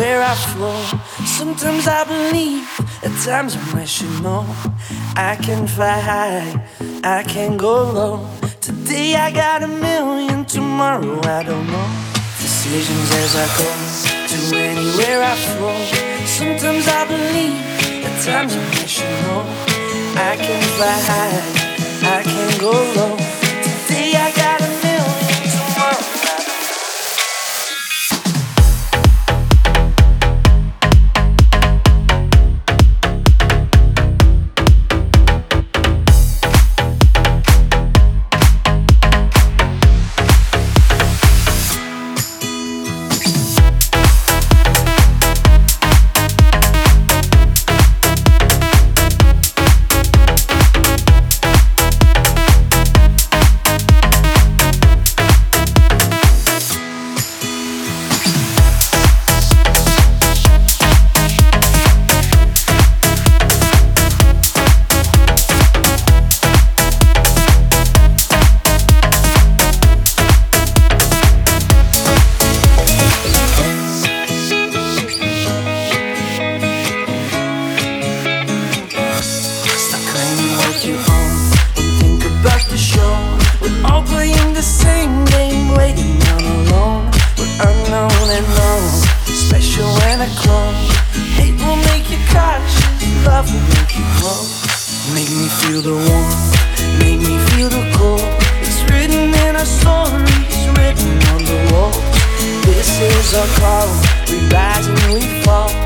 I flow. Sometimes I believe, at times I'm rational. I can fly high, I can go low. Today I got a million, tomorrow I don't know. Decisions as I go to anywhere I flow. Sometimes I believe, at times I'm rational. I can fly high, I can go low. Feel the warmth, make me feel the cold. It's written in our stories, written on the walls. This is our call, we rise and we fall.